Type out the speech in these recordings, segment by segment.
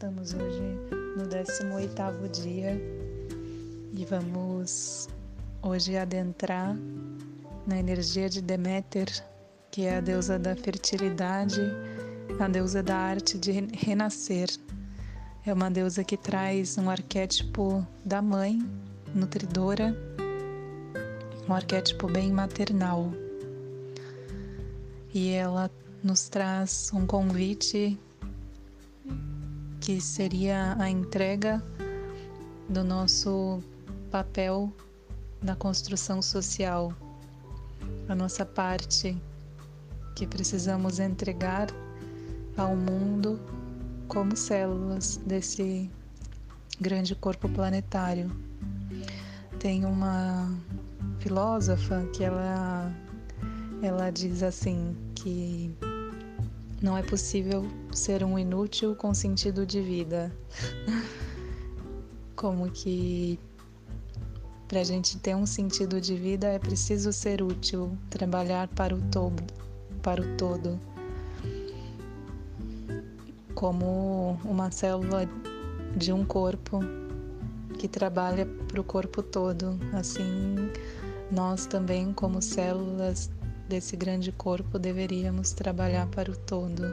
estamos hoje no 18º dia e vamos hoje adentrar na energia de Deméter, que é a deusa da fertilidade, a deusa da arte de renascer. É uma deusa que traz um arquétipo da mãe, nutridora, um arquétipo bem maternal. E ela nos traz um convite que seria a entrega do nosso papel na construção social, a nossa parte que precisamos entregar ao mundo como células desse grande corpo planetário. Tem uma filósofa que ela ela diz assim que não é possível ser um inútil com sentido de vida. Como que para a gente ter um sentido de vida é preciso ser útil, trabalhar para o todo, para o todo. Como uma célula de um corpo que trabalha para o corpo todo. Assim, nós também, como células desse grande corpo deveríamos trabalhar para o todo,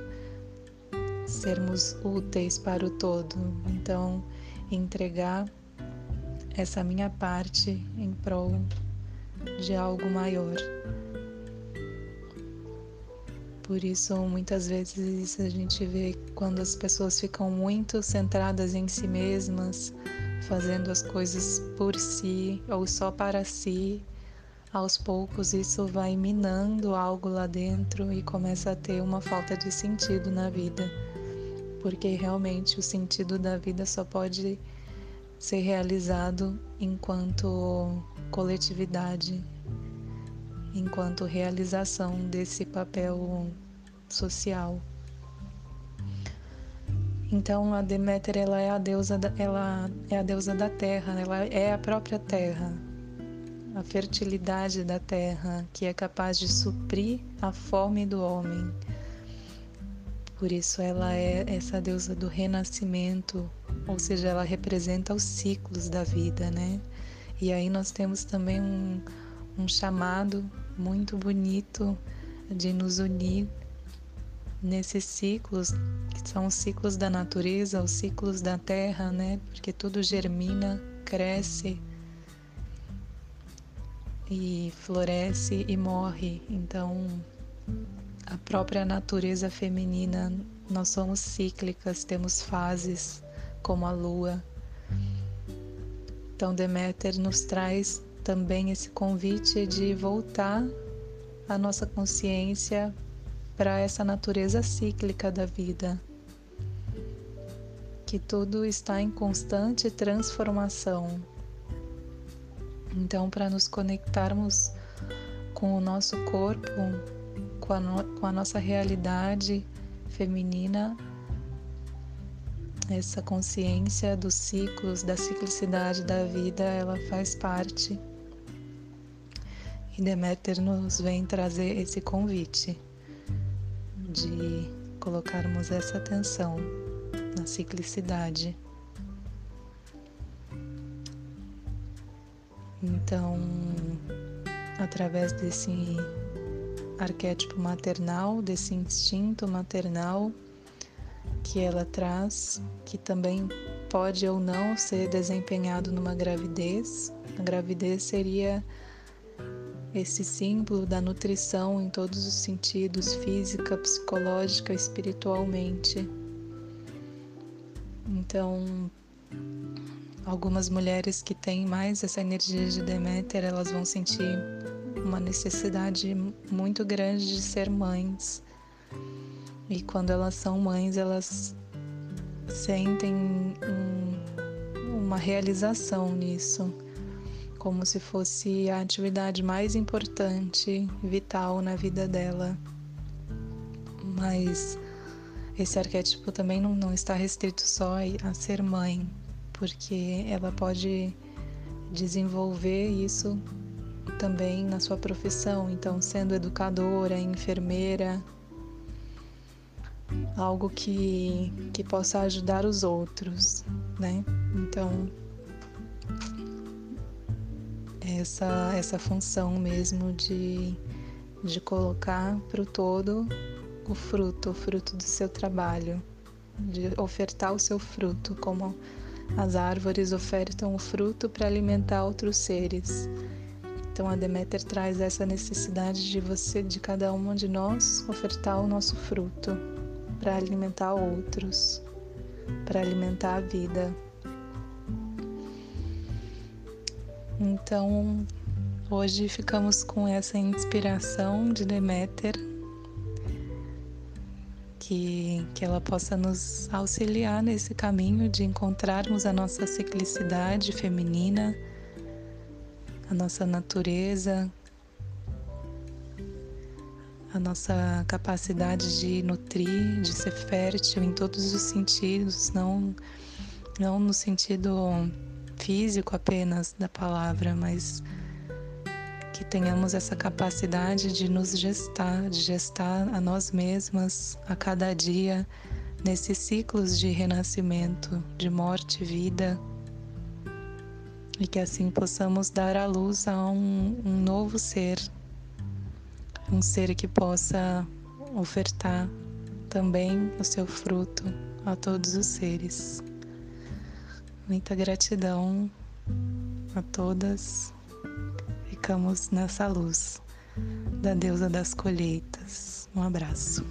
sermos úteis para o todo. Então, entregar essa minha parte em prol de algo maior. Por isso, muitas vezes a gente vê quando as pessoas ficam muito centradas em si mesmas, fazendo as coisas por si ou só para si, aos poucos isso vai minando algo lá dentro e começa a ter uma falta de sentido na vida, porque realmente o sentido da vida só pode ser realizado enquanto coletividade, enquanto realização desse papel social. Então a Deméter ela é a deusa da, ela é a deusa da terra, ela é a própria terra a fertilidade da terra, que é capaz de suprir a fome do homem. Por isso ela é essa deusa do renascimento, ou seja, ela representa os ciclos da vida, né? E aí nós temos também um, um chamado muito bonito de nos unir nesses ciclos, que são os ciclos da natureza, os ciclos da terra, né? Porque tudo germina, cresce, e floresce e morre. Então, a própria natureza feminina, nós somos cíclicas, temos fases como a lua. Então, Deméter nos traz também esse convite de voltar a nossa consciência para essa natureza cíclica da vida, que tudo está em constante transformação. Então, para nos conectarmos com o nosso corpo, com a, no, com a nossa realidade feminina, essa consciência dos ciclos, da ciclicidade da vida, ela faz parte. E Deméter nos vem trazer esse convite de colocarmos essa atenção na ciclicidade. Então, através desse arquétipo maternal, desse instinto maternal que ela traz, que também pode ou não ser desempenhado numa gravidez. A gravidez seria esse símbolo da nutrição em todos os sentidos, física, psicológica, espiritualmente. Então, Algumas mulheres que têm mais essa energia de Deméter, elas vão sentir uma necessidade muito grande de ser mães. E quando elas são mães, elas sentem um, uma realização nisso, como se fosse a atividade mais importante, vital na vida dela. Mas esse arquétipo também não, não está restrito só a ser mãe porque ela pode desenvolver isso também na sua profissão, então sendo educadora, enfermeira, algo que, que possa ajudar os outros, né? Então, essa, essa função mesmo de, de colocar para o todo o fruto, o fruto do seu trabalho, de ofertar o seu fruto, como as árvores ofertam o fruto para alimentar outros seres. Então a Deméter traz essa necessidade de você, de cada uma de nós, ofertar o nosso fruto para alimentar outros, para alimentar a vida. Então, hoje ficamos com essa inspiração de Deméter, que, que ela possa nos auxiliar nesse caminho de encontrarmos a nossa ciclicidade feminina, a nossa natureza, a nossa capacidade de nutrir, de ser fértil em todos os sentidos, não, não no sentido físico apenas da palavra, mas que tenhamos essa capacidade de nos gestar, de gestar a nós mesmas a cada dia nesses ciclos de renascimento, de morte e vida, e que assim possamos dar à luz a um, um novo ser, um ser que possa ofertar também o seu fruto a todos os seres. Muita gratidão a todas. Ficamos nessa luz da deusa das colheitas. Um abraço.